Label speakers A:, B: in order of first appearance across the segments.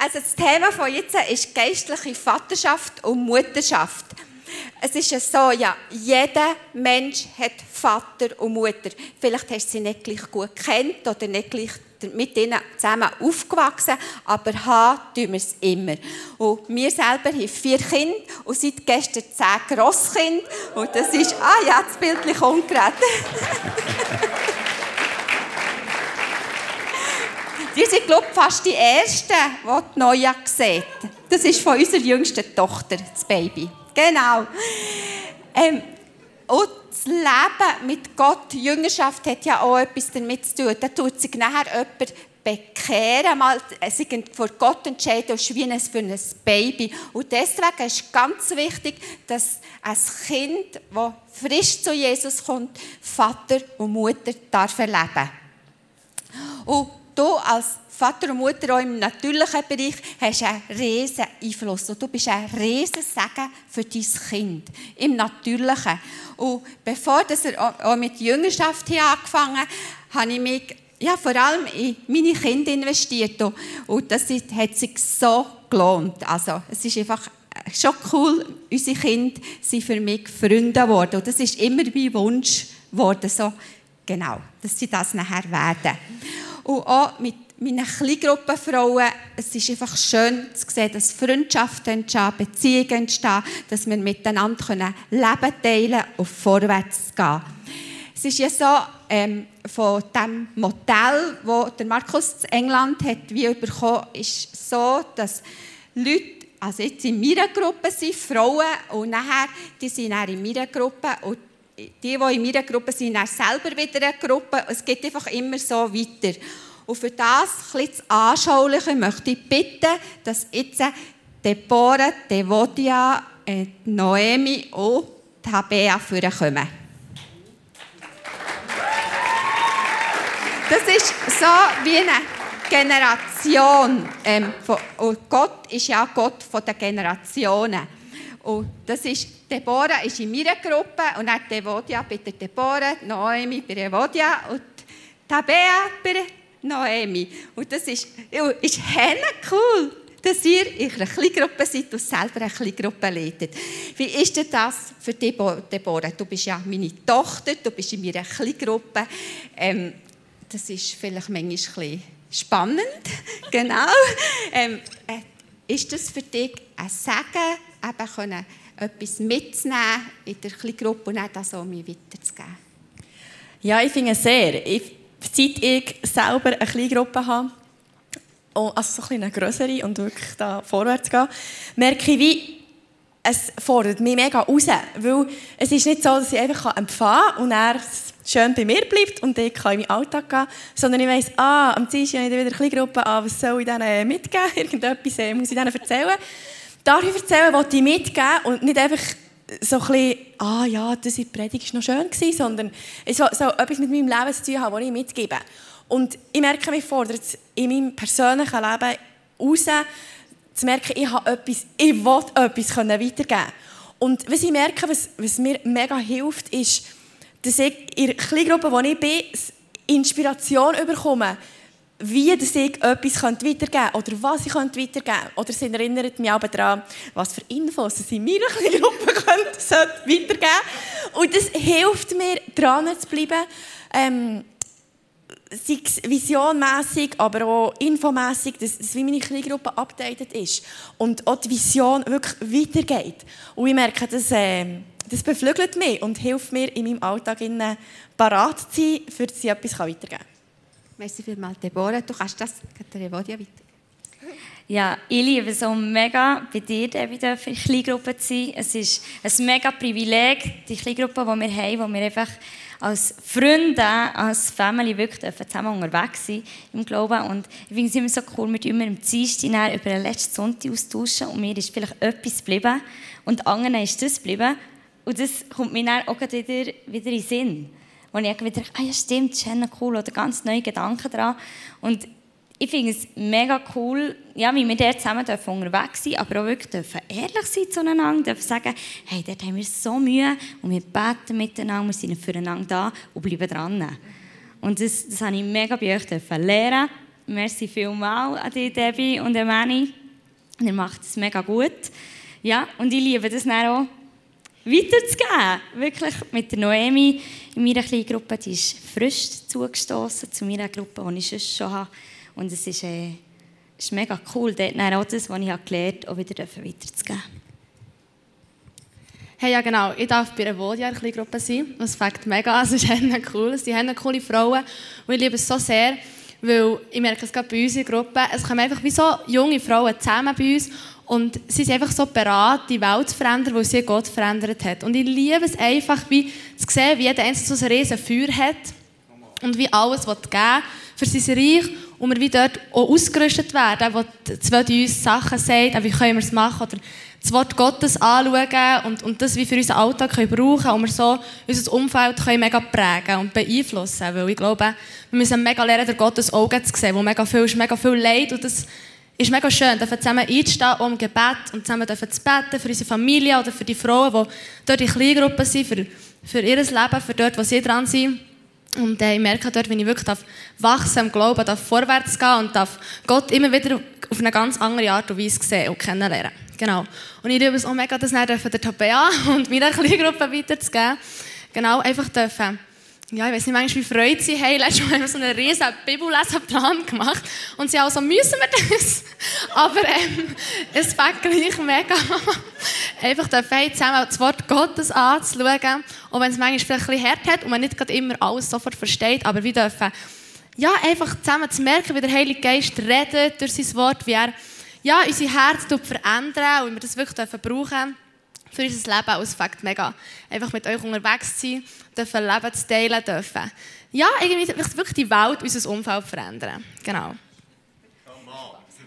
A: Also das Thema von jetzt ist geistliche Vaterschaft und Mutterschaft. Es ist ja so, ja, jeder Mensch hat Vater und Mutter. Vielleicht hast du sie nicht gleich gut kennt oder nicht gleich mit ihnen zusammen aufgewachsen, aber haben tun wir es immer. Und wir selber haben vier Kinder und seit gestern zehn Grosskinder. Und das ist, ah ja, das Bild kommt gerade. Die sind, glaube ich, fast die Ersten, die die Neue sehen. Das ist von unserer jüngsten Tochter, das Baby. Genau. Ähm, und das Leben mit Gott, die Jüngerschaft, hat ja auch etwas damit zu tun. Da tut sich nachher jemand bekehren, mal sich vor Gott entscheiden, ist wie ein, für ein Baby. Und deswegen ist ganz wichtig, dass ein Kind, das frisch zu Jesus kommt, Vater und Mutter darf erleben. Und du als Vater und Mutter auch im natürlichen Bereich hast einen riesen Einfluss. Und du bist ein riesen Segen für dein Kind im Natürlichen. Und bevor er auch mit Jüngerschaft hier angefangen hat, habe ich mich ja, vor allem in meine Kinder investiert. Und das hat sich so gelohnt. Also, es ist einfach schon cool, unsere Kinder sind für mich Freunde geworden. Und das ist immer mein Wunsch geworden, so, genau, dass sie das nachher werden. Und auch mit meinen Kleingruppenfrauen, es ist einfach schön zu sehen, dass Freundschaften entstehen, Beziehungen entstehen, dass wir miteinander können Leben teilen und vorwärts gehen. Es ist ja so, ähm, von dem Modell, das der Markus in England hat, wie bekommen, ist so, dass Leute, also jetzt in meiner Gruppe sind, Frauen, und nachher, die sind dann in meiner Gruppe, und die, die in meiner Gruppe sind, dann selber wieder eine Gruppe. Es geht einfach immer so weiter. Und für das ein zu anschaulichen möchte ich bitten, dass jetzt Deborah, Devodia, äh, Noemi und Tabea vorkommen. Das ist so wie eine Generation. Ähm, und Gott ist ja Gott den Generationen. Und das ist, Deborah ist in meiner Gruppe und dann Devodia bei der Deborah, Noemi bei Devodia und Tabea bei Noemi. Und das ist, ist cool, dass ihr in einer Kleingruppe seid und selber eine Kleingruppe leitet. Wie ist denn das für Deborah? Du bist ja meine Tochter, du bist in meiner Kleingruppe. Ähm, das ist vielleicht manchmal ein spannend, genau. Ähm, äh, ist das für dich ein Segen, eben können, etwas mitzunehmen in der Kleingruppe und das auch mir weiterzugeben?
B: Ja, ich finde es sehr. Ich seit ich selber eine kleine Gruppe habe, oh, also so eine größere und wirklich da vorwärts gehen, merke ich, wie es fordert mich mega raus. Weil es ist nicht so, dass ich einfach empfangen kann und er schön bei mir bleibt und ich kann in meinen Alltag gehen, sondern ich weiss, ah, am Dienstag habe ich wieder eine kleine Gruppe, ah, was soll ich denen mitgeben? Irgendetwas äh, muss ich denen erzählen. Ich erzählen, was ich mitgeben und nicht einfach so ein bisschen, ah ja, das in Predigt war noch schön, gewesen, sondern es soll, so etwas mit meinem Leben zu tun haben, das ich mitgebe. Und ich merke, mich fordert es in meinem persönlichen Leben raus, zu merken, ich habe etwas, ich will etwas weitergeben Und was ich merke, was, was mir mega hilft, ist, dass ich in der Kleingruppe, wo ich bin, Inspiration bekomme, wie dass ich etwas weitergeben könnte oder was ich weitergeben könnte. Oder es erinnert mich aber daran, was für Infos es in meiner Gruppe könnte, weitergeben Und das hilft mir, dran zu bleiben. Ähm, sei es visionmässig, aber auch infomässig, dass, dass wie meine Kleingruppe updated ist und auch die Vision wirklich weitergeht. Und ich merke, dass, äh, das beflügelt mich und hilft mir, in meinem Alltag parat zu sein, für ich etwas weitergeben kann.
A: Merci vielmals, Deborah. Du kannst das, Evodia, weiter.
C: Ja, ich liebe es so mega, bei dir wieder in Kleingruppe zu sein. Es ist ein mega Privileg, die Kleingruppe, die wir haben, wo wir einfach als Freunde, als Family wirklich zusammen unterwegs sind im Glauben. Und ich finde es immer so cool, mit immer im Dienstag über den letzten Sonntag austauschen und mir ist vielleicht etwas geblieben und anderen ist das geblieben. Und das kommt mir dann auch wieder, wieder in den Sinn wo ich wieder ah ja stimmt, das ist cool oder ganz neue Gedanken dran. Und ich finde es mega cool, ja, wie wir dort zusammen dürfen unterwegs sind, aber auch wirklich dürfen ehrlich sein zueinander, dürfen sagen, hey, dort haben wir so Mühe und wir beten miteinander, wir sind füreinander da und bleiben dran. Und das, das habe ich mega bei euch dürfen lernen merci vielmal an dich, Debbie und an Manny. Er macht es mega gut. Ja, und ich liebe das dann auch weiterzugeben. Wirklich mit der Noemi in meiner kleinen Gruppe, die ist frisch zugestoßen zu meiner Gruppe, die ich sonst schon habe. Und es ist, äh, ist mega cool, dort auch das, was ich gelernt habe, auch wieder weiterzugeben.
D: Hey, ja genau, ich darf bei einer Vodia in Gruppe sein. Das fängt mega an, es ist cool. Sie haben coole Frauen und ich liebe es so sehr, weil ich merke es gerade bei uns in der Gruppe, es kommen einfach wie so junge Frauen zusammen bei uns und sie sind einfach so bereit, die Welt zu verändern, weil sie Gott verändert hat. Und ich liebe es einfach, wie zu sehen, wie jeder Einzelne so ein riesen Feuer hat und wie alles geben für sein Reich und wir wie dort auch ausgerüstet werden, wo zwei uns Sachen sagt, wie können wir es machen oder das Wort Gottes anschauen und, und das wie für unseren Alltag können brauchen und wir so unser Umfeld können mega prägen und beeinflussen. Weil ich glaube, wir müssen mega lernen, der Gottes Augen zu sehen, wo mega viel ist, mega viel Leid und das ist mega schön, dürfen zusammen einstehen um Gebet und zusammen dürfen zu beten für unsere Familie oder für die Frauen, die dort in Kleingruppen sind, für, für ihr Leben, für dort, wo sie dran sind. Und äh, ich merke dort, wenn ich wirklich darf wachsen im Glauben, darf vorwärts gehen und darf Gott immer wieder auf eine ganz andere Art und Weise sehen und kennenlernen. Genau. Und ich liebe es auch mega, das dann der Tabea und meiner Kleingruppe weiterzugeben. Genau, einfach dürfen ja, ich weiß nicht manchmal, wie freut sie haben. Letztes Mal haben wir so einen riesen Bibellesenplan gemacht. Und sie also, müssen wir das? Aber ähm, es fängt gleich mega einfach dürfen zusammen das Wort Gottes anzuschauen. Auch wenn es manchmal vielleicht ein bisschen hart hat und man nicht immer alles sofort versteht. Aber wir dürfen ja, einfach zusammen zu merken, wie der Heilige Geist redet durch sein Wort, wie er ja, unser Herz verändert und wir das wirklich brauchen dürfen für unser Leben aus Fakt mega. Einfach mit euch unterwegs zu sein, dürfen Leben zu teilen dürfen. Ja, irgendwie wirklich die Welt, unser Umfeld verändern. Genau.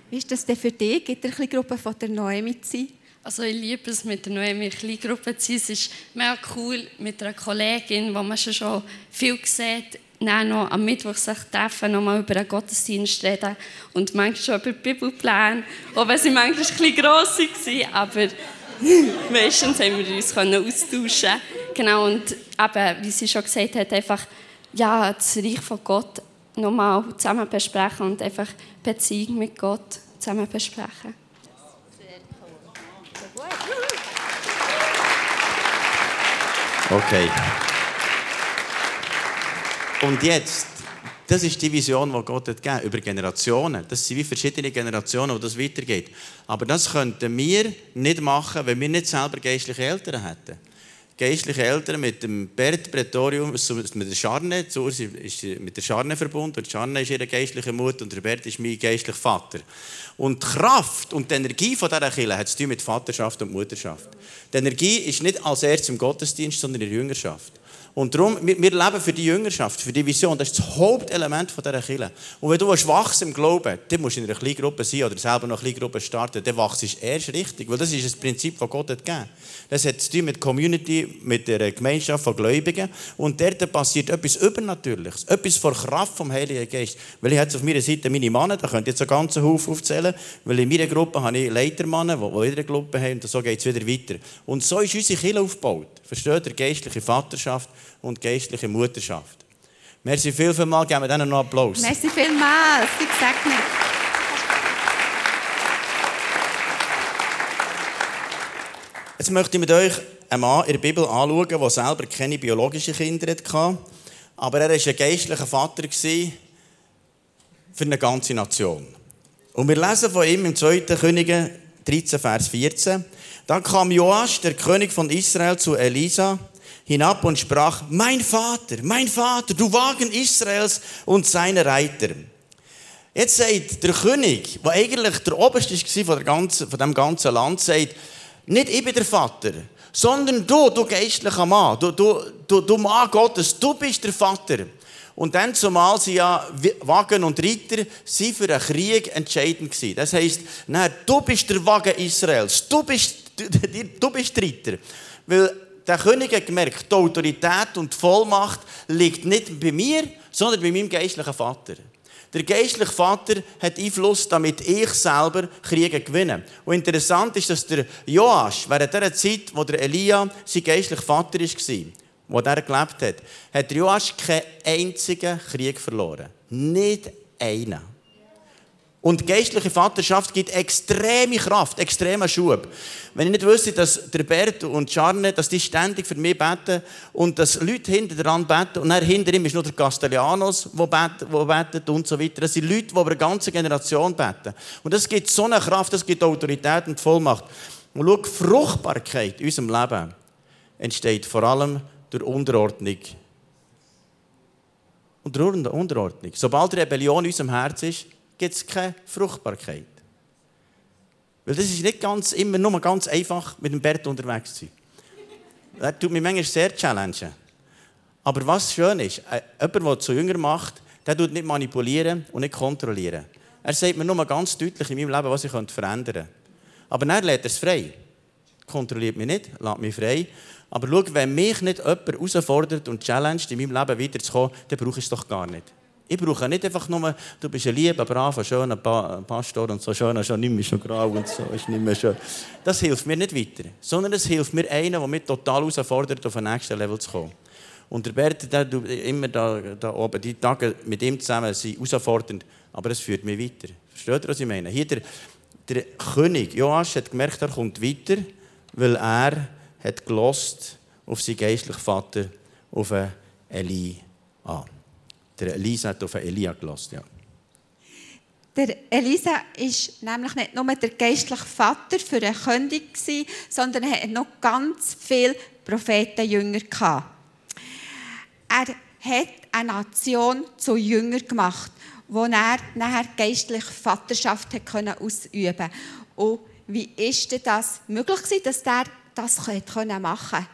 A: Wie ist das denn für dich, in der Gruppe von der Noemi zu sein?
E: Also ich liebe es, mit der Noemi in Gruppe zu sein. Es ist mega cool mit einer Kollegin, wo man schon viel sieht, dann noch am Mittwoch sich treffen, nochmal über den Gottesdienst reden und manchmal schon über die Bibelpläne, auch wenn sie manchmal ein bisschen gross waren, aber Meistens haben wir uns austauschen Genau, und eben, wie sie schon gesagt hat, einfach ja, das Reich von Gott nochmal zusammen besprechen und einfach Beziehung mit Gott zusammen besprechen.
F: Okay. Und jetzt das ist die Vision, die Gott hat gegeben, über Generationen. Das sind wie verschiedene Generationen, wo das weitergeht. Aber das könnten wir nicht machen, wenn wir nicht selber geistliche Eltern hätten. Geistliche Eltern mit dem Bert Pretorium, mit der Scharne, ist mit der Scharne verbunden. Und Scharne ist ihre geistliche Mutter und der Bert ist mein geistlicher Vater. Und die Kraft und die Energie von dieser Kirche hat es mit Vaterschaft und Mutterschaft. Die Energie ist nicht als erstes im Gottesdienst, sondern in der Jüngerschaft. Und darum, wir, wir leben für die Jüngerschaft, für die Vision. Das ist das Hauptelement dieser Kirche. Und wenn du wachsen im Glauben, dann musst du in einer kleinen Gruppe sein oder selber noch eine kleine Gruppe starten, dann wachst du erst richtig. Weil das ist das Prinzip, das Gott hat gegeben. Das hat zu tun mit Community, mit der Gemeinschaft von Gläubigen. Und dort passiert etwas Übernatürliches. Etwas vor Kraft vom Heiligen Geist. Weil ich jetzt auf meiner Seite meine Männer, da könnt ihr jetzt einen ganzen Haufen aufzählen, weil in meiner Gruppe habe ich Leitermänner, die wieder eine Gruppe haben und so geht es wieder weiter. Und so ist unsere Kirche aufgebaut. Versteht ihr? Geistliche Vaterschaft und geistliche Mutterschaft. Merci viel, viel mal, geben wir denen noch Applaus.
A: Merci vielmals, ich sag nicht.
F: Jetzt möchte ich mit euch einen Mann in der Bibel anschauen, der selber keine biologischen Kinder hatte, aber er war ein geistlicher Vater für eine ganze Nation. Und wir lesen von ihm im 2. Könige 13, Vers 14. Dann kam Joas, der König von Israel, zu Elisa hinab und sprach, mein Vater, mein Vater, du Wagen Israels und seine Reiter. Jetzt sagt der König, der eigentlich der Oberste war von, der ganzen, von dem ganzen Land, sagt, nicht ich bin der Vater, sondern du, du geistlicher Mann, du, du, du, du Mann Gottes, du bist der Vater. Und dann zumal sie ja Wagen und Reiter sie für einen Krieg entscheidend gewesen. Das heisst, nein, du bist der Wagen Israels, du bist, du, du bist Reiter. Weil der König hat gemerkt, die Autorität und die Vollmacht liegt nicht bei mir, sondern bei meinem geistlichen Vater. Der geistliche Vater hat Einfluss, damit ich selber Kriege gewinne. Und interessant ist, dass der Joasch während der Zeit, wo der Elia sein geistlicher Vater war, wo er gelebt hat, hat Joasch keinen einzigen Krieg verloren. Nicht einen. Und geistliche Vaterschaft gibt extreme Kraft, extremen Schub. Wenn ich nicht wüsste, dass der Bert und Charne, dass die ständig für mich beten und dass Leute hinter dran beten und dann hinter ihm ist noch der Castellanos, der betet, der betet und so weiter. Das sind Leute, die über eine ganze Generation beten. Und das gibt so eine Kraft, das gibt Autorität und Vollmacht. Und schau, Fruchtbarkeit in unserem Leben entsteht vor allem durch Unterordnung. Und durch Unterordnung. Sobald Rebellion in unserem Herz ist, gibt es keine Fruchtbarkeit. Weil das ist nicht ganz, immer nur ganz einfach, mit dem Bert unterwegs zu sein. Das tut mich manchmal sehr challengen. Aber was schön ist, äh, jemand, der zu jünger macht, der tut nicht manipulieren und nicht kontrollieren. Er sagt mir nur ganz deutlich in meinem Leben, was ich verändern könnte. Aber dann lädt er es frei. Kontrolliert mich nicht, lässt mich frei. Aber schau, wenn mich nicht jemand herausfordert und challenged, in meinem Leben weiterzukommen, dann brauche ich es doch gar nicht. Ich brauche nicht einfach nur, du bist ein lieber, braver, schöner Pastor und so schön, schon nicht mehr so grau und so, ist nicht mehr schön. Das hilft mir nicht weiter, sondern es hilft mir einer, der mich total herausfordert, auf ein nächstes Level zu kommen. Und der Bert, der immer da, da oben, die Tage mit ihm zusammen sind herausfordernd, aber es führt mich weiter. Versteht ihr, was ich meine? Hier der, der König Joasch hat gemerkt, er kommt weiter, weil er hat gelost auf seinen geistlichen Vater, auf Eli an. Der Elisa hat auf Elia gelost, ja.
A: Der Elisa ist nämlich nicht nur der geistliche Vater für eine König sondern er hat noch ganz viele Prophetenjünger. Er hat eine Nation zu Jünger gemacht, wo er nachher geistliche Vaterschaft hat können ausüben. Und wie ist das möglich gewesen, dass er das machen konnte?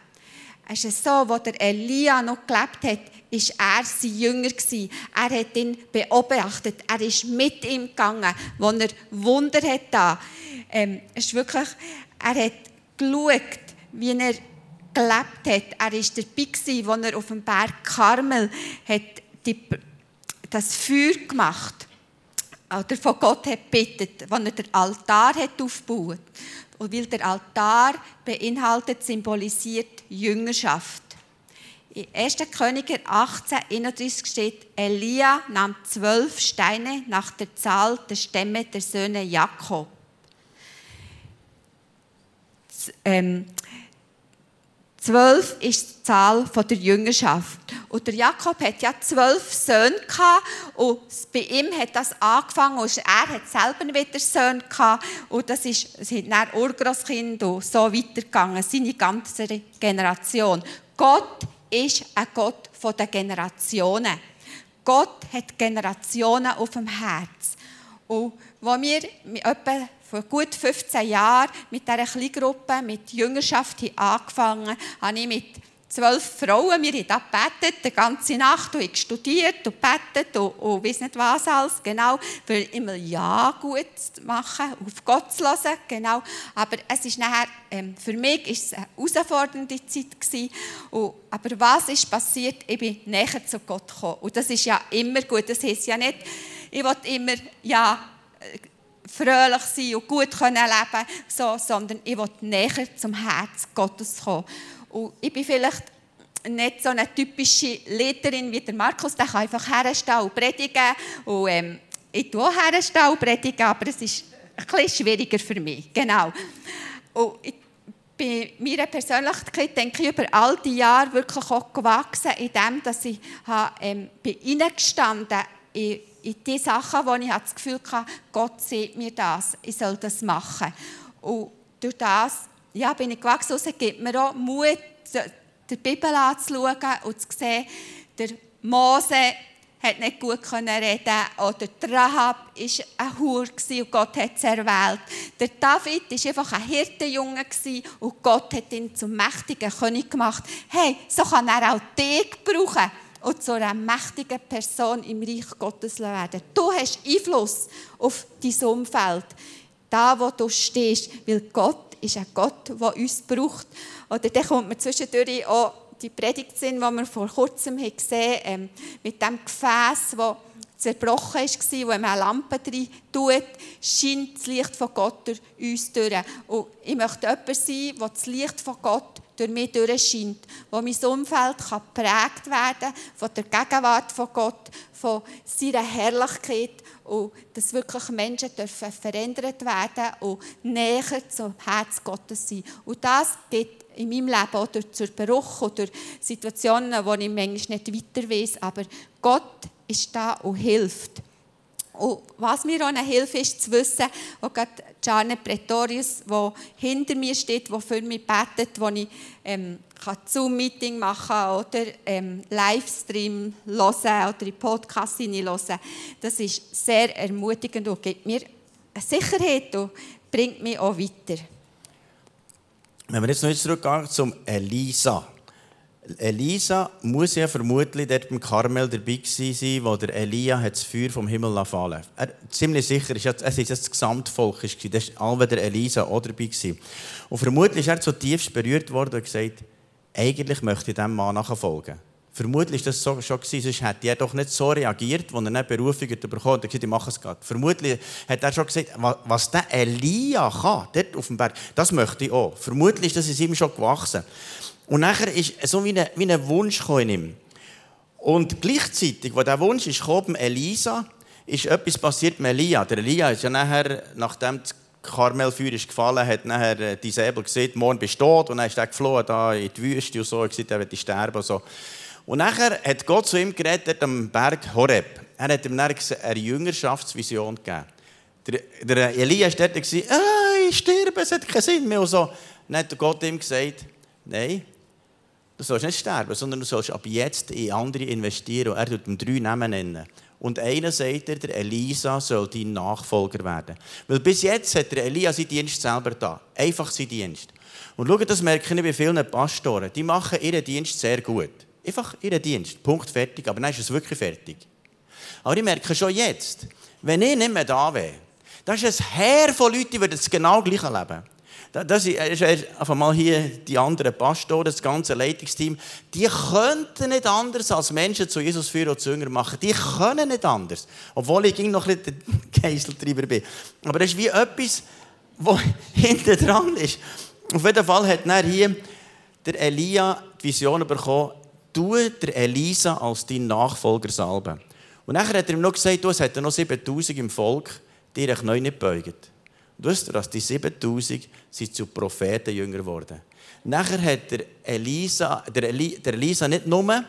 A: Es ist so, wo der Elia noch gelebt hat, ist er sein Jünger gewesen. Er hat ihn beobachtet. Er ist mit ihm gegangen, wo er Wunder hat da. Ähm, es ist wirklich, er hat geschaut, wie er gelebt hat. Er war dabei gewesen, wo er auf dem Berg Karmel hat die, das Feuer gemacht oder von Gott hat bittet, wo er den Altar hat aufgebaut. Und weil der Altar beinhaltet, symbolisiert Jüngerschaft. In 1. Könige 18, 31 steht, Elia nahm zwölf Steine nach der Zahl der Stämme der Söhne Jakob. Ähm, zwölf ist die Zahl der Jüngerschaft. Und der Jakob hat ja zwölf Söhne gehabt, und bei ihm hat das angefangen und er hat selber wieder Söhne gehabt und das ist, sind dann Urgroßkind und so weitergegangen, seine ganze Generation. Gott ist ein Gott der Generationen. Gott hat Generationen auf dem Herz. Und als wir etwa vor gut 15 Jahren mit dieser Kleingruppe, mit Jüngerschaft angefangen habe ich mit zwölf Frauen, wir haben da gebetet, die ganze Nacht, und ich studiert und gebetet und, und weiss nicht was alles, genau, für immer Ja gut zu machen, auf Gott zu hören, genau. Aber es ist nachher, ähm, für mich ist es eine herausfordernde Zeit gewesen. Und, aber was ist passiert? Ich bin näher zu Gott gekommen. Und das ist ja immer gut, das heisst ja nicht, ich will immer, ja, fröhlich sein und gut leben können, so, sondern ich will näher zum Herz Gottes kommen. Und ich bin vielleicht nicht so eine typische Leiterin wie der Markus, der kann einfach herstehen und predigen. Und ähm, ich tue auch herstehen und predigen, aber es ist ein bisschen schwieriger für mich. Genau. Und ich, bei meiner Persönlichkeit denke ich über all die Jahre wirklich auch gewachsen, in dem, dass ich habe, ähm, bin reingestanden in, in die Sachen, wo ich das Gefühl hatte, Gott sieht mir das, ich soll das machen. Und durch das ja, bin ich gewachsen. Es gibt mir auch Mut, die Bibel anzuschauen und zu sehen, der Mose hat nicht gut reden oder der Rahab war ein Hur und Gott hat es erwählt. Der David war einfach ein Hirtenjunge und Gott hat ihn zum mächtigen König gemacht. Hey, so kann er auch dich brauchen und zu einer mächtigen Person im Reich Gottes werden. Du hast Einfluss auf dein Umfeld, da wo du stehst, weil Gott ist ein Gott, der uns braucht. Oder dann kommt mir zwischendurch auch die Predigt sind, die wir vor kurzem gesehen haben, ähm, mit dem Gefäß, das zerbrochen war, wo man eine Lampe drin tut, scheint das Licht von Gott durch uns durch. Und ich möchte jemand sein, der das Licht von Gott durch mich durchscheint, wo mein Umfeld geprägt werden kann von der Gegenwart von Gott, von seiner Herrlichkeit und dass wirklich Menschen dürfen verändert werden und näher zum Herz Gottes sein. Und das geht in meinem Leben auch durch Zerbruch oder Situationen, wo ich manchmal nicht weiter weiß, aber Gott ist da und hilft. Und was mir auch eine Hilfe ist, zu wissen, wo gerade Janet Pretorius, die hinter mir steht, die für mich betet, wo ich ähm, Zoom-Meeting machen oder ähm, Livestream hören oder in Podcast hören, das ist sehr ermutigend und gibt mir eine Sicherheit und bringt mich auch weiter.
F: Wenn wir jetzt noch zurückgehen zum Elisa. Elisa muss ja vermutlich dort beim Karmel dabei gewesen sein, wo Elia das Feuer vom Himmel fallen er, Ziemlich sicher, es ist das Gesamtvolk, das war alle der Elisa auch dabei. Gewesen. Und vermutlich ist er so tiefst berührt worden und gesagt, eigentlich möchte ich diesem Mann nachfolgen. Vermutlich war das so schon gewesen, sonst hätte er doch nicht so reagiert, als er eine Berufung bekommen hat. Er gesagt, ich mache es gerade. Vermutlich hat er schon gesagt, was der Elia kann, dort auf dem Berg, das möchte ich auch. Vermutlich ist das in ihm schon gewachsen. Und nachher ist so wie ein, wie ein Wunsch in ihm. Und gleichzeitig, als dieser Wunsch ist gekommen, Elisa, ist etwas passiert mit Elia. Der Elia ist ja nachher, nachdem das Karmelfeuer ist gefallen, hat nachher äh, die Säbel gesehen, morgen besteht, und dann ist er geflohen da in die Wüste und so, er gesagt, er wird sterben und so. Und nachher hat Gott zu ihm geredet am Berg Horeb. Er hat ihm dann eine Jüngerschaftsvision gegeben. Der, der Elia war dort, ah, ich sterbe, es hat keinen Sinn mehr. Und so. Dann hat Gott ihm gesagt, nein, Du sollst nicht sterben, sondern du sollst ab jetzt in andere investieren. Und er tut ihm drei Namen nennen. Und einer sagt er, der Elisa soll dein Nachfolger werden. Weil bis jetzt hat der Elia seinen Dienst selber da. Einfach seinen Dienst. Und schau, das merke ich bei vielen Pastoren. Die machen ihren Dienst sehr gut. Einfach ihren Dienst. Punkt, fertig. Aber dann ist es wirklich fertig. Aber ich merke schon jetzt, wenn ich nicht mehr da wäre, da ist ein Heer von Leuten, die das genau gleich leben. Das ist einfach mal hier die anderen Pastoren, das ganze Leitungsteam. Die könnten nicht anders als Menschen zu Jesus führen und zu Jünger machen. Die können nicht anders. Obwohl ich noch ein bisschen der Geiseltreiber bin. Aber das ist wie etwas, was hinten dran ist. Auf jeden Fall hat er hier der Elia die Vision bekommen, du der Elisa als dein Nachfolger salben. Und nachher hat er ihm noch gesagt, du, es hat noch 7000 im Volk, die dich neu nicht beugen. Wisst ihr, dass die 7000 sind zu Prophetenjünger geworden. Nachher hat der Elisa, der, Eli, der Elisa nicht nur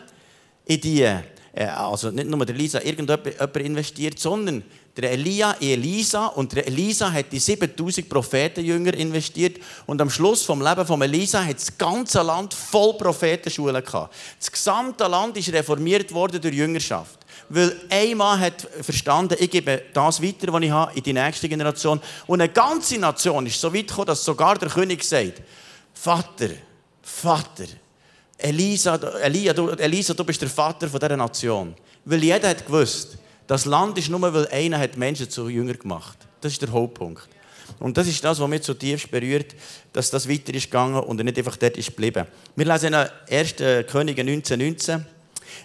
F: in die, äh, also nicht nur der Elisa irgendjemand investiert, sondern der Elia in Elisa und der Elisa hat die 7000 Prophetenjünger investiert und am Schluss vom Leben von Elisa hat das ganze Land voll Prophetenschulen gehabt. Das gesamte Land ist reformiert worden durch Jüngerschaft. Weil ein Mann hat verstanden, ich gebe das weiter, was ich habe, in die nächste Generation. Und eine ganze Nation ist so weit gekommen, dass sogar der König sagt, Vater, Vater, Elisa, Elia, du, Elisa, du bist der Vater dieser Nation. Weil jeder hat gewusst, das Land ist nur, weil einer hat Menschen zu Jünger gemacht. Das ist der Hauptpunkt. Und das ist das, was mich zutiefst berührt, dass das weiter ist gegangen und er nicht einfach dort ist geblieben. Wir lesen in 1. Könige 1919.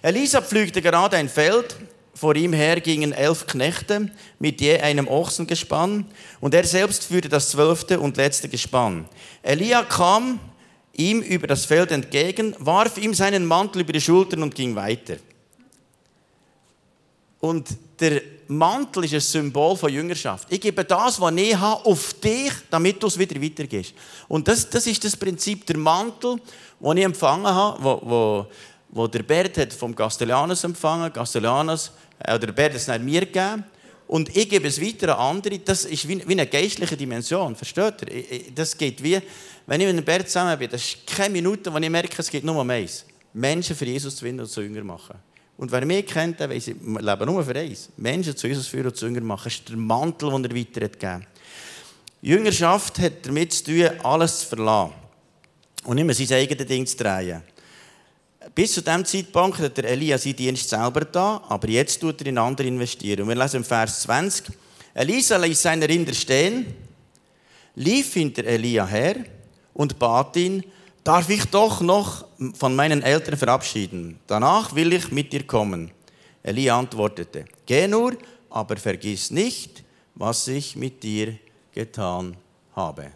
F: Elisa pflügte gerade ein Feld. Vor ihm her gingen elf Knechte mit je einem Ochsengespann und er selbst führte das zwölfte und letzte Gespann. Elia kam ihm über das Feld entgegen, warf ihm seinen Mantel über die Schultern und ging weiter. Und der Mantel ist ein Symbol von Jüngerschaft. Ich gebe das, was ich habe, auf dich, damit du es wieder weitergehst. Und das, das ist das Prinzip. Der Mantel, den ich empfangen habe, wo, wo, wo der Bert hat vom Castellanos empfangen Castellanos, äh, oder Bert hat es mir gegeben. Und ich gebe es weiter an andere. Das ist wie, wie eine geistliche Dimension. Versteht ihr? Das geht wie, wenn ich mit dem Bert zusammen bin, das ist keine Minute, wo ich merke, es geht nur um eins. Menschen für Jesus zu finden und zu Jünger machen. Und wer mich kennt, der weiß, ich lebe nur für eins. Menschen zu Jesus führen und zu Jünger machen. Das ist der Mantel, den er weiter hat Jüngerschaft hat damit zu tun, alles zu verlassen. Und nicht mehr sein eigenes Ding zu drehen. Bis zu diesem Zeitpunkt hat der Elia seinen Dienst selber da, aber jetzt tut er in andere investieren. Und wir lesen im Vers 20. Elisa ließ seine Rinder stehen, lief hinter Elia her und bat ihn, darf ich doch noch von meinen Eltern verabschieden. Danach will ich mit dir kommen. Elia antwortete, geh nur, aber vergiss nicht, was ich mit dir getan habe.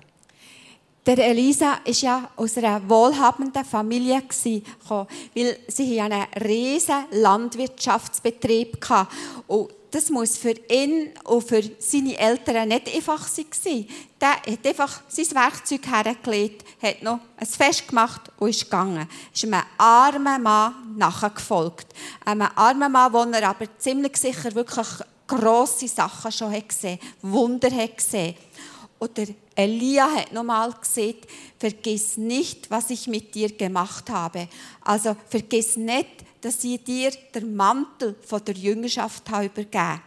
A: Der Elisa ist ja aus einer wohlhabenden Familie gekommen, weil sie einen riesen Landwirtschaftsbetrieb hatte. Und das muss für ihn und für seine Eltern nicht einfach sein. Der hat einfach sein Werkzeug hergelegt, hat noch ein Fest gemacht und ist gegangen. Ist einem armen Mann nachgefolgt. Einem armen Mann, wo er aber ziemlich sicher wirklich grosse Sachen schon hat gesehen Wunder hat gesehen. Oder Elia hat nochmal gesagt, vergiss nicht, was ich mit dir gemacht habe. Also vergiss nicht, dass ich dir den Mantel von der Jüngerschaft habe übergeben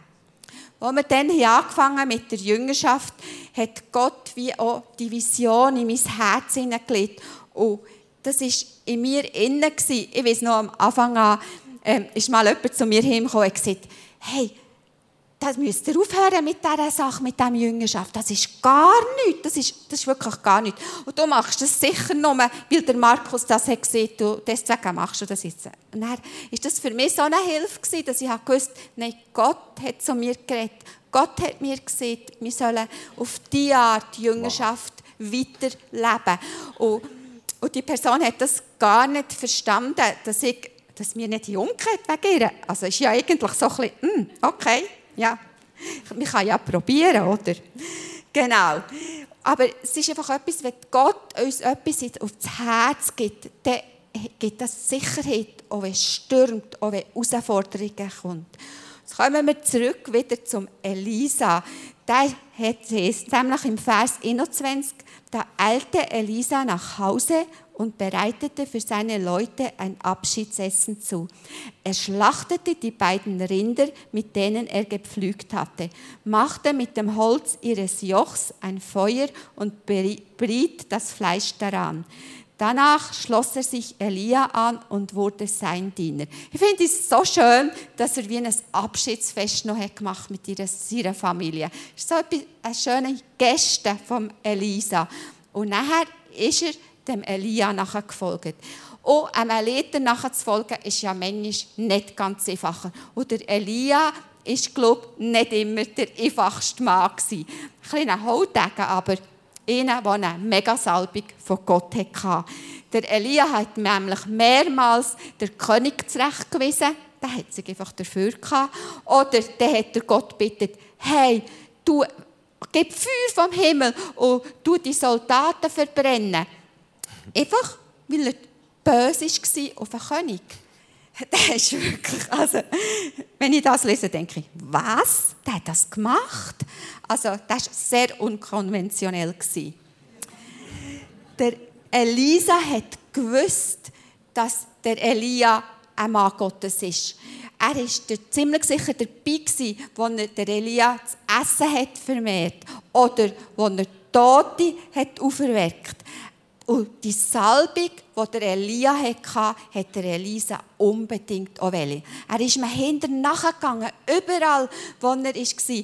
A: Als wir dann hier angefangen mit der Jüngerschaft, hat Gott wie auch die Vision in mein Herz hineingelegt. Und das war in mir innen. Ich weiß noch, am Anfang an, äh, ist mal jemand zu mir hingekommen und gesagt, hey, das müsst ihr aufhören mit dieser Sache, mit dieser Jüngerschaft. Das ist gar nichts. Das ist, das ist wirklich gar nichts. Und du machst das sicher nur, weil der Markus das hat gesehen du deswegen machst du das jetzt. Und dann war das für mich so eine Hilfe, gewesen, dass ich gewusst nein, Gott hat zu mir geredet. Gott hat mir gesagt, wir sollen auf diese Art Jüngerschaft weiterleben. Und, und die Person hat das gar nicht verstanden, dass ich dass mir nicht die umgekehrt wegen ihr. Also ist ja eigentlich so ein bisschen, mm, okay, ja, man kann ja probieren, oder? Genau. Aber es ist einfach etwas, wenn Gott uns etwas aufs Herz gibt, dann gibt das Sicherheit, auch wenn es stürmt, auch wenn Herausforderungen kommen. Jetzt kommen wir zurück wieder zum Elisa. Der hat es nämlich im Vers 21, da eilte Elisa nach Hause und bereitete für seine Leute ein Abschiedsessen zu. Er schlachtete die beiden Rinder, mit denen er gepflügt hatte, machte mit dem Holz ihres Jochs ein Feuer und briet das Fleisch daran. Danach schloss er sich Elia an und wurde sein Diener. Ich finde es so schön, dass er wie ein Abschiedsfest noch hat gemacht mit ihrer, Familie. Das ist so eine schöne Geste von Elisa. Und nachher ist er dem Elia nachher gefolgt. Und einem Leiter nachher zu folgen, ist ja manchmal nicht ganz einfach. Und der Elia ist, glaube ich, nicht immer der einfachste Mann gewesen. Ein kleiner Hautdegen, aber einer, der eine Megasalbung von Gott hatte. Der Elia hat nämlich mehrmals den König zurechtgewiesen. Der hat sich einfach dafür gehabt. Oder der hat der Gott bittet, hey, du gib Feuer vom Himmel und du die Soldaten verbrennen. Einfach, weil er böse war auf den König. Der ist wirklich, also, wenn ich das lese, denke ich, was? Der hat das gemacht? Also, das war sehr unkonventionell. Der Elisa hat gewusst, dass der Elia ein Mann Gottes ist. Er war ziemlich sicher dabei, als er der Elia das Essen hat vermehrt oder als er Tote hat auferweckt. Und die Salbung, die Elia hatte, hat der Elisa unbedingt auch wollen. Er ist mir hinter nachgegangen, überall, wo er war.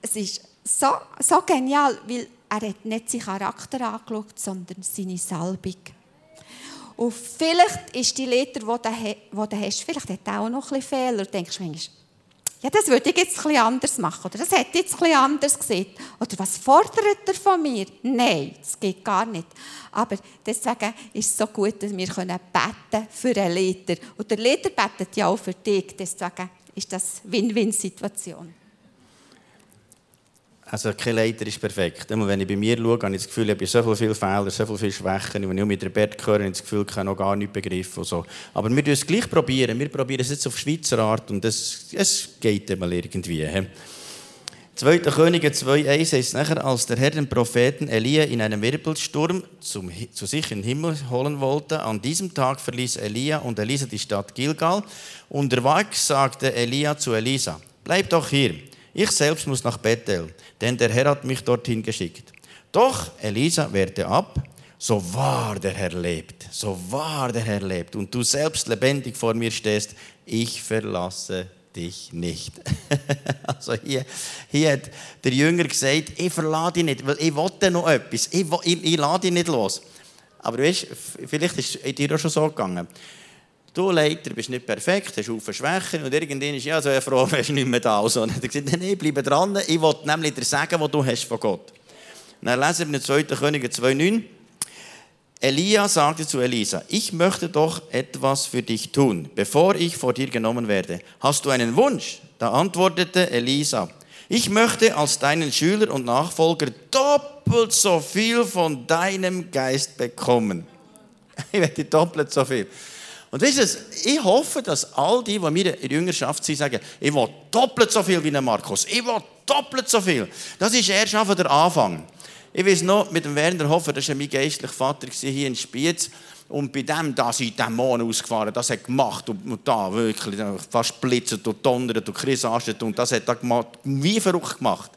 A: Es ist so, so genial, weil er hat nicht seinen Charakter angeschaut, sondern seine Salbung. Und vielleicht ist die Leder, die du hast, vielleicht hat er auch noch ein bisschen Fehler. Du denkst manchmal, ja, das würde ich jetzt ein anders machen. Oder das hätte jetzt ein anders gesehen. Oder was fordert er von mir? Nein, das geht gar nicht. Aber deswegen ist es so gut, dass wir beten für einen Leiter. Und der Leiter betet ja auch für dich. Deswegen ist das Win-Win-Situation.
F: Also kein Leiter ist perfekt. Immer wenn ich bei mir schaue, habe ich das Gefühl, ich habe so viele Fehler, so viele Schwächen. Wenn ich mit Robert höre, habe ich das Gefühl, ich habe noch gar nichts begriffen. So. Aber wir probieren es gleich. Probieren. Wir probieren es jetzt auf Schweizer Art und es, es geht immer irgendwie. 2. Könige 2,1 heißt nachher, als der Herr den Propheten Elia in einem Wirbelsturm zum, zu sich in den Himmel holen wollte, an diesem Tag verließ Elia und Elisa die Stadt Gilgal. Unterwegs sagte Elia zu Elisa, bleib doch hier, ich selbst muss nach Bethel denn der Herr hat mich dorthin geschickt. Doch, Elisa, wehrte ab, so wahr der Herr lebt, so wahr der Herr lebt und du selbst lebendig vor mir stehst, ich verlasse dich nicht. also hier, hier hat der Jünger gesagt, ich verlasse dich nicht, weil ich wollte noch etwas, ich, ich, ich lasse dich nicht los. Aber weißt, vielleicht ist es dir auch schon so gegangen. Du Leiter bist nicht perfekt, hast viele Schwächen und irgendwann ist ja so froh, wenn du nicht mehr da bist. Und er hat gesagt, nein, bleib dran, ich will nämlich dir sagen, was du hast von Gott. Dann lesen wir in 2. Könige 2,9. Elia sagte zu Elisa, ich möchte doch etwas für dich tun, bevor ich vor dir genommen werde. Hast du einen Wunsch? Da antwortete Elisa, ich möchte als deinen Schüler und Nachfolger doppelt so viel von deinem Geist bekommen. Ich werde doppelt so viel. Und wisst ihr, ich hoffe, dass all die, die mir in der Jüngerschaft sind, sagen, ich will doppelt so viel wie ein Markus. Ich will doppelt so viel. Das ist erst einfach der Anfang. Ich weiß noch, mit dem Werner Hofer, das war mein geistlicher Vater hier in Spiez. Und bei dem, da sind Dämonen ausgefahren, das hat gemacht und, da wirklich fast blitzet und donnert und Chris und das hat er gemacht, wie verrückt gemacht.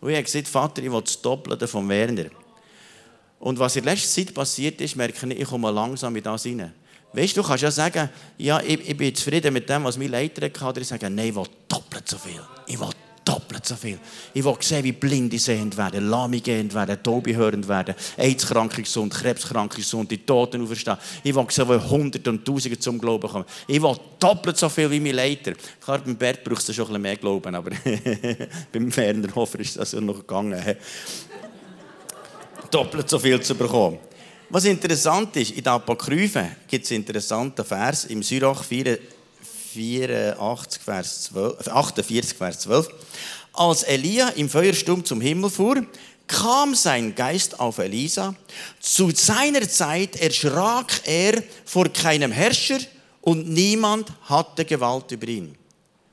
F: Und ich habe gesagt, Vater, ich will das Doppelte vom Werner. Und was in letzter Zeit passiert ist, merke ich, ich komme langsam in das hinein. Weißt du, du kannst ja sagen, ja, ich, ich bin zufrieden mit dem, was mein Leiter hatte. Ich sage, nein, ich will doppelt so viel. Ich will doppelt so viel. Ich will sehen, wie Blinde sehend werden, Lahme gehend werden, Taube hörend werden, AIDS-Kranke gesund, Krebskranke gesund, die Toten auferstehen. Ich will sehen, wie Hunderte und Tausende zum Glauben kommen. Ich will doppelt so viel wie mein Leiter. Klar, beim Bert brauchst du schon ein bisschen mehr Glauben, aber beim Werner Hofer ist das noch gegangen. doppelt so viel zu bekommen. Was interessant ist, in der Apokryphe gibt es einen interessanten Vers im Syrach 84, Vers 12, 48, Vers 12. Als Elia im Feuersturm zum Himmel fuhr, kam sein Geist auf Elisa. Zu seiner Zeit erschrak er vor keinem Herrscher und niemand hatte Gewalt über ihn.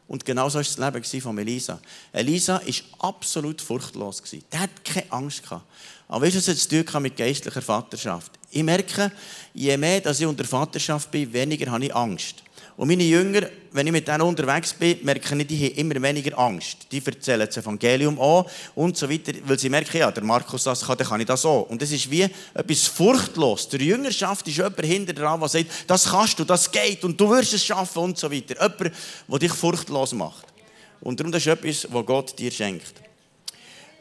F: Und genau so war das Leben von Elisa. Elisa war absolut furchtlos. Er hat keine Angst. Aber weißt du, was jetzt zu tun mit geistlicher Vaterschaft? Ich merke, je mehr dass ich unter Vaterschaft bin, weniger habe ich Angst. Und meine Jünger, wenn ich mit denen unterwegs bin, merke ich, die haben immer weniger Angst. Die erzählen das Evangelium an und so weiter, weil sie merken, ja, der Markus das kann, dann kann ich das auch. Und das ist wie etwas furchtlos. Der Jüngerschaft ist jemand hinter dran, der sagt, das kannst du, das geht und du wirst es schaffen und so weiter. Jemand, der dich furchtlos macht. Und darum das ist etwas, was Gott dir schenkt.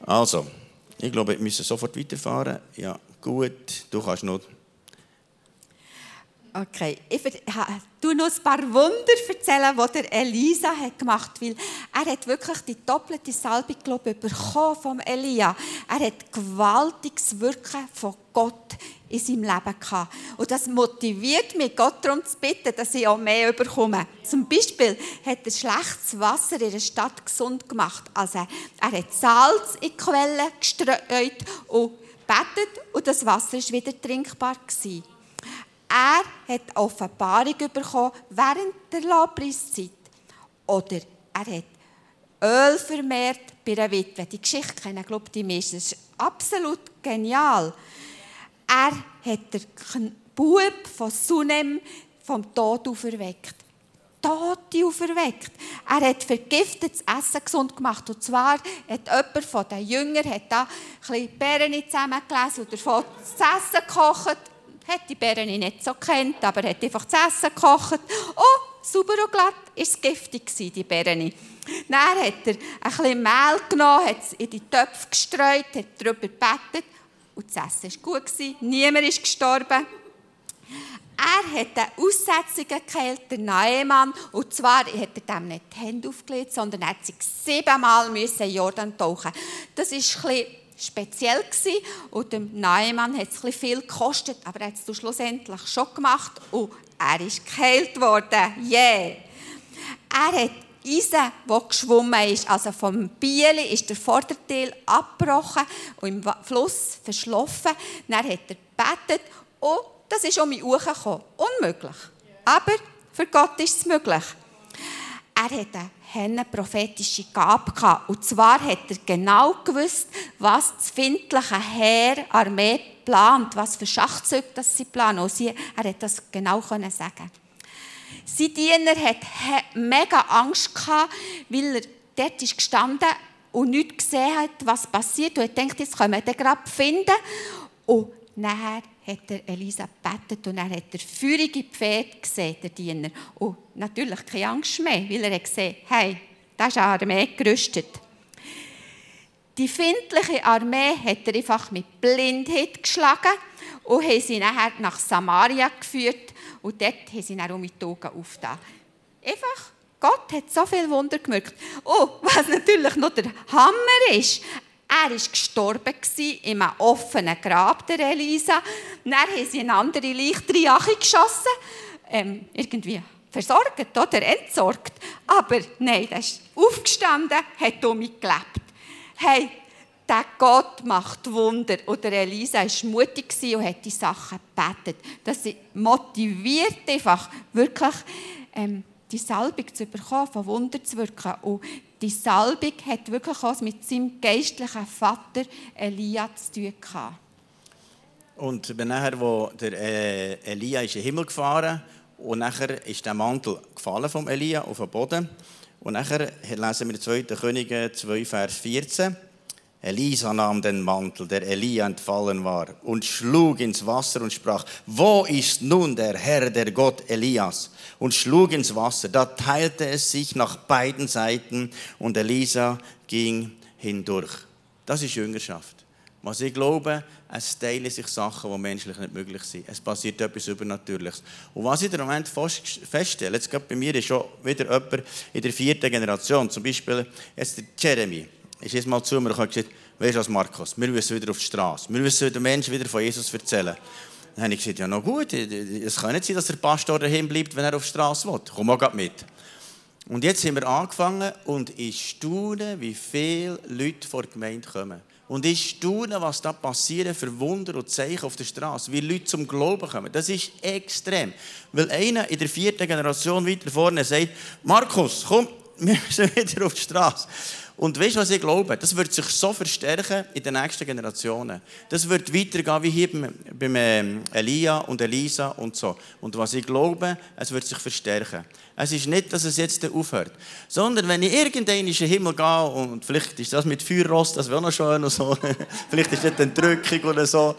F: Also, ich glaube, wir müssen sofort weiterfahren. Ja, gut, du kannst noch
A: Okay, ich tu noch ein paar Wunder erzählen, die der Elisa hat gemacht hat, weil er hat wirklich die doppelte Salbung glaube bekommen vom Elia. Er hat gewaltiges Wirken von Gott in seinem Leben gehabt. Und das motiviert mich, Gott darum zu bitten, dass ich auch mehr bekomme. Zum Beispiel hat er schlechtes Wasser in der Stadt gesund gemacht. Also er hat Salz in die Quellen gestreut und betet und das Wasser war wieder trinkbar gewesen. Er hat Offenbarung bekommen während der Lobpreiszeit. Oder er hat Öl vermehrt bei einer Witwe. Die Geschichte kennen, glaube ich, die meisten. Das ist absolut genial. Er hat den Bub von Sunem vom Tod auferweckt. Tote auferweckt. Er hat vergiftetes Essen gesund gemacht. Und zwar hat jemand von den Jüngern hat da ein bisschen Beeren zusammengelesen und davon das Essen gekocht hat die Beeren nicht so kennt, aber hat einfach das Essen gekocht. Oh, sauber und glatt, es giftig, die Beeren. Dann hat er ein bisschen Mehl genommen, hat es in die Töpfe gestreut, hat darüber gebetet und das Essen war gut, niemand ist gestorben. Er hat eine Aussetzung gekillt, der Naemann, und zwar hat er dem nicht die Hände aufgelegt, sondern er hat sich siebenmal in Jordan tauchen Das ist ein bisschen speziell gewesen. und dem Neumann hat es viel gekostet, aber er hat es schlussendlich schon gemacht und er ist geheilt worden. Yeah! Er hat Eisen, das geschwommen ist, also vom Bieli ist der Vorderteil abgebrochen und im Fluss verschlafen. Dann hat er gebetet und das ist um mich gekommen. Unmöglich. Aber für Gott ist es möglich. Er hat eine eine prophetische Gabe gehabt. Und zwar hat er genau gewusst, was das findliche Heer, Armee plant, was für Schachzüge das sie planen. Und sie, er hat das genau können sagen. Sein Diener hat mega Angst gehabt, weil er dort ist gestanden und nicht gesehen hat, was passiert. Und er denkt, jetzt können wir den gerade finden. Und nachher hat er Elisa gebetet und er hat er feurige Pferde gesehen, der Diener. Und natürlich keine Angst mehr, weil er hat gesehen, hey, da ist eine Armee gerüstet. Die findliche Armee hat er einfach mit Blindheit geschlagen und hat sie nachher nach Samaria geführt und dort haben sie dann um die Augen aufgetan. Einfach, Gott hat so viel Wunder gemerkt. Oh, was natürlich noch der Hammer ist, Er war gestorben in einem offenen Grab, der Elisa. Dann haben sie eine andere leichtere Jache geschossen. Ähm, irgendwie versorgt oder entsorgt. Aber nein, der ist aufgestanden, hat mich gelebt. Hey, der Gott macht Wunder. Und der Elisa war mutig und hat die Sachen gebetet. Das motiviert einfach wirklich, ähm, die Salbung zu bekommen, von Wunder zu wirken. Und die Salbung hat wirklich auch mit seinem geistlichen Vater Elia zu tun gehabt.
F: Und nachher, wo der äh, Elia ist in den Himmel gefahren und nachher ist der Mantel gefallen vom Elia auf den Boden. Und nachher lesen wir 2. Könige 2, Vers 14. Elisa nahm den Mantel, der Elia entfallen war, und schlug ins Wasser und sprach, wo ist nun der Herr, der Gott Elias? Und schlug ins Wasser. Da teilte es sich nach beiden Seiten und Elisa ging hindurch. Das ist Jüngerschaft. Was ich glaube, es teilen sich Sachen, die menschlich nicht möglich sind. Es passiert etwas Übernatürliches. Und was ich im Moment feststelle, jetzt gerade bei mir ist schon wieder jemand in der vierten Generation, zum Beispiel jetzt der Jeremy ist jetzt mal zu mir und gesagt, weißt du was, Markus, wir müssen wieder auf die Straße. Wir müssen den Menschen wieder von Jesus erzählen. Dann habe ich gesagt, ja, noch gut, es kann nicht sein, dass der Pastor daheim bleibt, wenn er auf die Straße will. Komm mal mit. Und jetzt haben wir angefangen und ich staune, wie viele Leute vor der Gemeinde kommen. Und ich staune, was da passiert für Wunder und Zeichen auf der Straße, wie Leute zum Glauben kommen. Das ist extrem. Weil einer in der vierten Generation weiter vorne sagt, Markus, komm, wir müssen wieder auf die Straße. Und weißt du, was ich glaube? Das wird sich so verstärken in den nächsten Generationen. Das wird weitergehen wie hier beim, beim ähm, Elia und Elisa und so. Und was ich glaube, es wird sich verstärken. Es ist nicht, dass es jetzt aufhört, sondern wenn ich irgendwann in den Himmel gehe und vielleicht ist das mit Feuerrost, das wäre noch schön und so. vielleicht ist das eine Drückung oder so.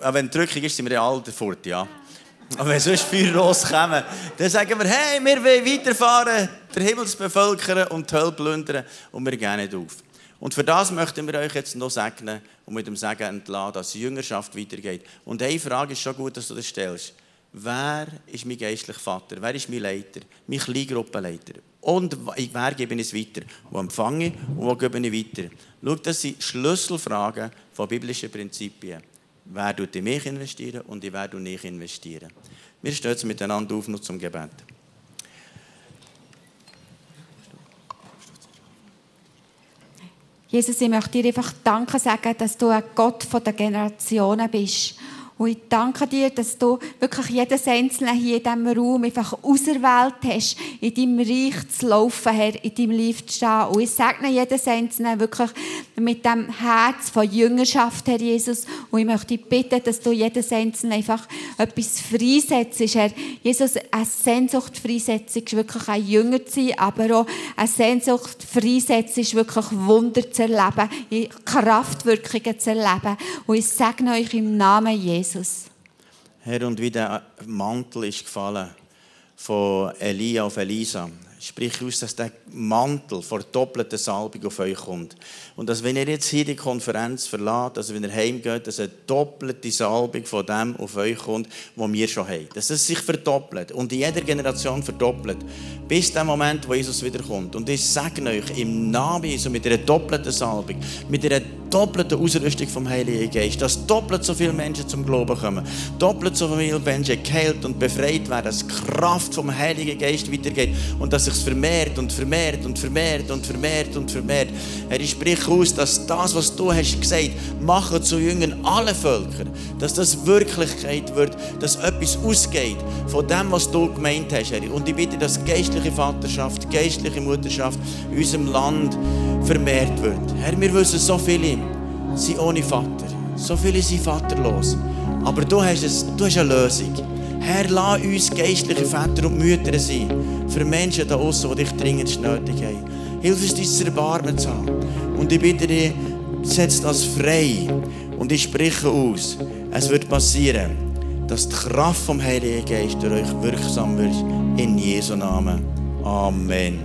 F: Aber wenn Drückung ist, sind wir alle fort, ja. Aber wenn sonst Feuer loskommen, dann sagen wir, hey, wir wollen weiterfahren, den Himmel bevölkern und die Hölle plündern und wir gehen nicht auf. Und für das möchten wir euch jetzt noch segnen und mit dem Segen entlassen, dass die Jüngerschaft weitergeht. Und eine Frage ist schon gut, dass du das stellst. Wer ist mein geistlicher Vater? Wer ist mein Leiter? Mein Kleingruppenleiter? Und wer gebe ich es weiter? Wo empfange ich und wo gebe ich weiter? Schau, das sind Schlüsselfragen von biblischen Prinzipien. Wer tut in mich investieren und in wer tut ich investieren? Wir stehen jetzt miteinander auf noch zum Gebet.
A: Jesus, ich möchte dir einfach Danke sagen, dass du ein Gott der Generationen bist und ich danke dir, dass du wirklich jedes Einzelne hier in diesem Raum einfach auserwählt hast, in deinem Reich zu laufen, Herr, in deinem Life zu stehen. Und ich segne jedes Einzelne wirklich mit dem Herz von Jüngerschaft, Herr Jesus. Und ich möchte bitten, dass du jedes Einzelne einfach etwas freisetzt, Herr. Jesus, eine Sehnsucht freisetzt, ist wirklich ein Jünger zu sein, aber auch eine Sehnsucht freisetzt, ist wirklich Wunder zu erleben, Kraftwirkungen zu erleben. Und ich segne euch im Namen Jesus. Jesus.
F: Herr, und wie der Mantel ist gefallen von Elia auf Elisa, sprich aus, dass der Mantel vor doppelter Salbung auf euch kommt. Und dass, wenn ihr jetzt hier die Konferenz verlasst, also wenn ihr heimgeht, dass eine doppelte Salbung von dem auf euch kommt, was wir schon haben. Dass es sich verdoppelt und in jeder Generation verdoppelt. Bis der Moment, wo Jesus wiederkommt. Und ich sage euch im Namen Jesu mit einer doppelten Salbung, mit einer doppelte Ausrüstung vom Heiligen Geist, dass doppelt so viele Menschen zum Glauben kommen, doppelt so viele Menschen geheilt und befreit werden, dass Kraft vom Heiligen Geist weitergeht und dass sich vermehrt und vermehrt und vermehrt und vermehrt und vermehrt. Herr, ich spreche aus, dass das, was du hast gesagt, machen zu Jüngern alle Völker, dass das Wirklichkeit wird, dass etwas ausgeht von dem, was du gemeint hast, Herr. Und ich bitte, dass geistliche Vaterschaft, geistliche Mutterschaft in unserem Land vermehrt wird. Herr, wir wissen so viele, sind ohne Vater. So viele sind vaterlos. Aber du hast, es, du hast eine Lösung. Herr, lass uns geistliche Väter und Mütter sein. Für Menschen da draußen, die dich dringend nötig haben. Hilf uns, dein Erbarmen zu haben. Und ich bitte dich, setz das frei. Und ich spreche aus, es wird passieren, dass die Kraft vom Heiligen Geist durch euch wirksam wird. In Jesu Namen. Amen.